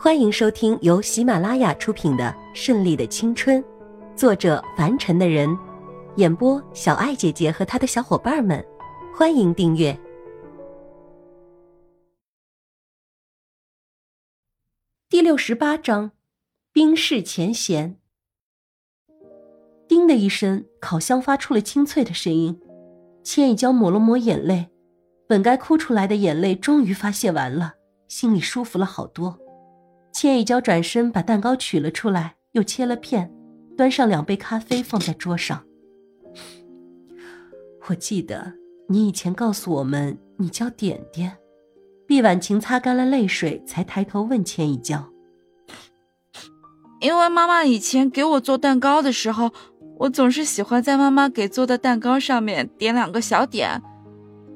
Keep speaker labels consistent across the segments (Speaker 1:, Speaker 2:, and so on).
Speaker 1: 欢迎收听由喜马拉雅出品的《顺利的青春》，作者凡尘的人，演播小爱姐姐和她的小伙伴们。欢迎订阅第六十八章：冰释前嫌。叮的一声，烤箱发出了清脆的声音。千一娇抹了抹眼泪，本该哭出来的眼泪终于发泄完了，心里舒服了好多。千一娇转身把蛋糕取了出来，又切了片，端上两杯咖啡放在桌上。我记得你以前告诉我们你叫点点。毕婉晴擦干了泪水，才抬头问千一娇：“
Speaker 2: 因为妈妈以前给我做蛋糕的时候，我总是喜欢在妈妈给做的蛋糕上面点两个小点，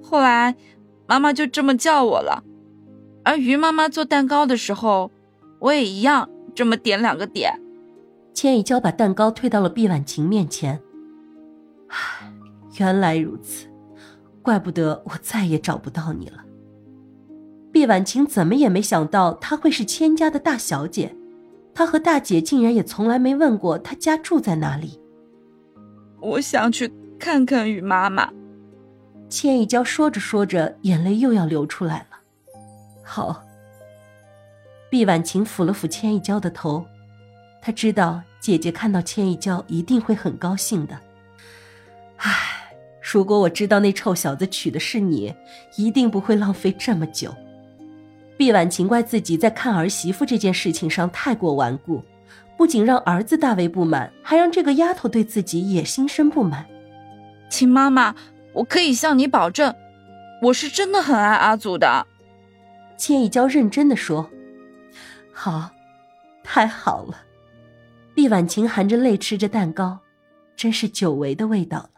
Speaker 2: 后来妈妈就这么叫我了。而于妈妈做蛋糕的时候。”我也一样，这么点两个点。
Speaker 1: 千一娇把蛋糕推到了毕婉晴面前。唉，原来如此，怪不得我再也找不到你了。毕婉晴怎么也没想到她会是千家的大小姐，她和大姐竟然也从来没问过她家住在哪里。
Speaker 2: 我想去看看雨妈妈。
Speaker 1: 千一娇说着说着，眼泪又要流出来了。好。毕婉晴抚了抚千一娇的头，她知道姐姐看到千一娇一定会很高兴的。唉，如果我知道那臭小子娶的是你，一定不会浪费这么久。毕婉晴怪自己在看儿媳妇这件事情上太过顽固，不仅让儿子大为不满，还让这个丫头对自己也心生不满。
Speaker 2: 秦妈妈，我可以向你保证，我是真的很爱阿祖的。
Speaker 1: 千一娇认真的说。好，太好了！毕婉晴含着泪吃着蛋糕，真是久违的味道了。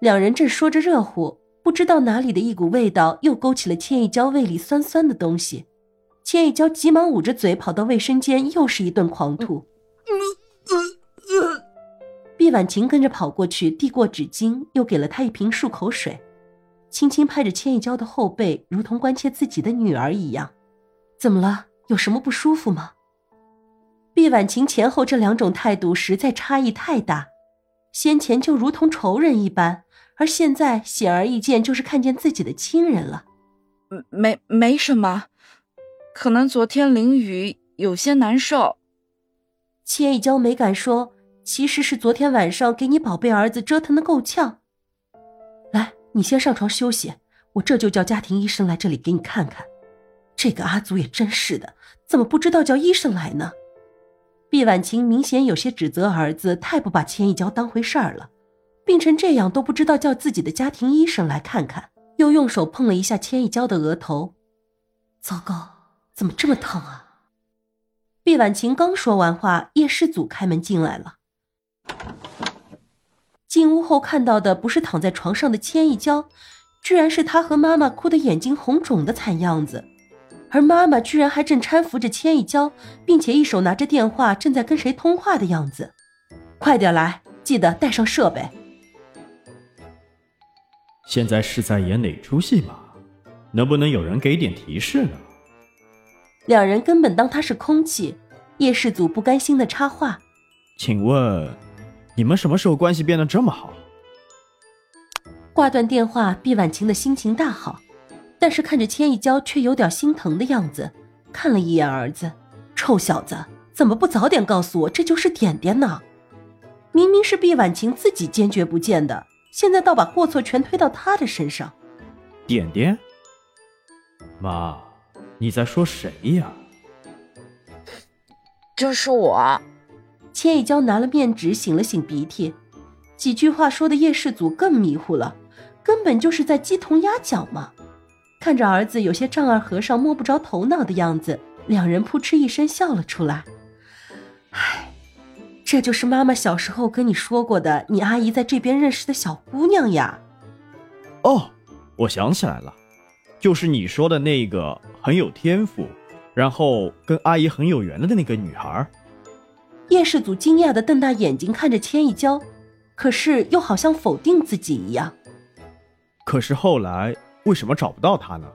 Speaker 1: 两人正说着热乎，不知道哪里的一股味道又勾起了千一娇胃里酸酸的东西。千一娇急忙捂着嘴跑到卫生间，又是一顿狂吐。毕婉晴跟着跑过去，递过纸巾，又给了她一瓶漱口水，轻轻拍着千一娇的后背，如同关切自己的女儿一样。怎么了？有什么不舒服吗？毕婉晴前后这两种态度实在差异太大，先前就如同仇人一般，而现在显而易见就是看见自己的亲人了。
Speaker 2: 没没什么，可能昨天淋雨有些难受。
Speaker 1: 千一娇没敢说，其实是昨天晚上给你宝贝儿子折腾的够呛。来，你先上床休息，我这就叫家庭医生来这里给你看看。这个阿祖也真是的，怎么不知道叫医生来呢？毕婉晴明显有些指责儿子太不把千一娇当回事儿了，病成这样都不知道叫自己的家庭医生来看看，又用手碰了一下千一娇的额头。糟糕，怎么这么疼啊？毕婉晴刚说完话，叶世祖开门进来了。进屋后看到的不是躺在床上的千一娇，居然是他和妈妈哭得眼睛红肿的惨样子。而妈妈居然还正搀扶着千一娇，并且一手拿着电话，正在跟谁通话的样子。快点来，记得带上设备。
Speaker 3: 现在是在演哪出戏吗？能不能有人给点提示呢？
Speaker 1: 两人根本当他是空气。叶氏祖不甘心的插话：“
Speaker 3: 请问，你们什么时候关系变得这么好？”
Speaker 1: 挂断电话，毕婉晴的心情大好。但是看着千一娇，却有点心疼的样子，看了一眼儿子，臭小子，怎么不早点告诉我这就是点点呢？明明是毕婉晴自己坚决不见的，现在倒把过错全推到他的身上。
Speaker 3: 点点，妈，你在说谁呀？
Speaker 2: 就是我。
Speaker 1: 千一娇拿了面纸擤了擤鼻涕，几句话说的叶世祖更迷糊了，根本就是在鸡同鸭讲嘛。看着儿子有些丈二和尚摸不着头脑的样子，两人扑哧一声笑了出来。唉，这就是妈妈小时候跟你说过的，你阿姨在这边认识的小姑娘呀。
Speaker 3: 哦，我想起来了，就是你说的那个很有天赋，然后跟阿姨很有缘的那个女孩。
Speaker 1: 叶世祖惊讶的瞪大眼睛看着千一娇，可是又好像否定自己一样。
Speaker 3: 可是后来。为什么找不到他呢？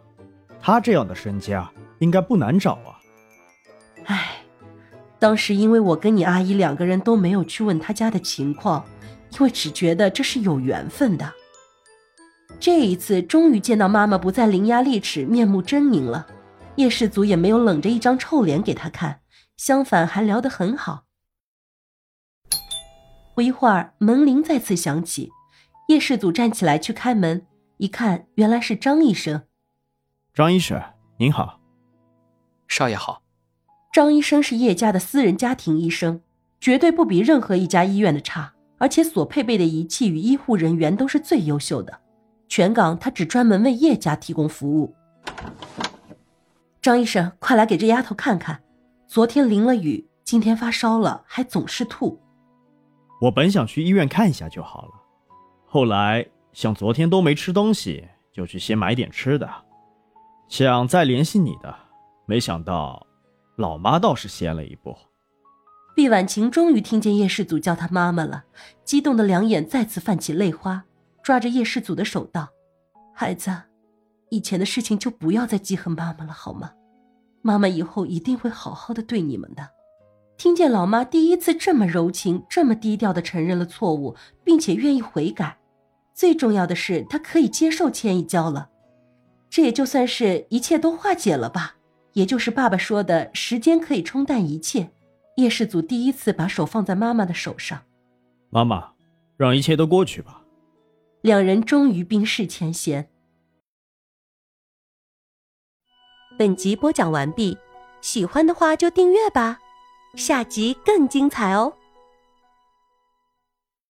Speaker 3: 他这样的身家应该不难找啊。
Speaker 1: 唉，当时因为我跟你阿姨两个人都没有去问他家的情况，因为只觉得这是有缘分的。这一次终于见到妈妈不再伶牙俐齿、面目狰狞了，叶世祖也没有冷着一张臭脸给他看，相反还聊得很好。不一会儿，门铃再次响起，叶世祖站起来去开门，一看原来是张医生。
Speaker 3: 张医生您好，
Speaker 4: 少爷好。
Speaker 1: 张医生是叶家的私人家庭医生，绝对不比任何一家医院的差，而且所配备的仪器与医护人员都是最优秀的。全港他只专门为叶家提供服务。张医生，快来给这丫头看看，昨天淋了雨，今天发烧了，还总是吐。
Speaker 3: 我本想去医院看一下就好了，后来想昨天都没吃东西，就去先买点吃的，想再联系你的，没想到老妈倒是先了一步。
Speaker 1: 毕婉晴终于听见叶世祖叫她妈妈了，激动的两眼再次泛起泪花。抓着叶世祖的手道：“孩子，以前的事情就不要再记恨妈妈了，好吗？妈妈以后一定会好好的对你们的。”听见老妈第一次这么柔情、这么低调的承认了错误，并且愿意悔改，最重要的是他可以接受千一娇了，这也就算是一切都化解了吧。也就是爸爸说的时间可以冲淡一切。叶世祖第一次把手放在妈妈的手上，
Speaker 3: 妈妈，让一切都过去吧。
Speaker 1: 两人终于冰释前嫌。
Speaker 5: 本集播讲完毕，喜欢的话就订阅吧，下集更精彩哦。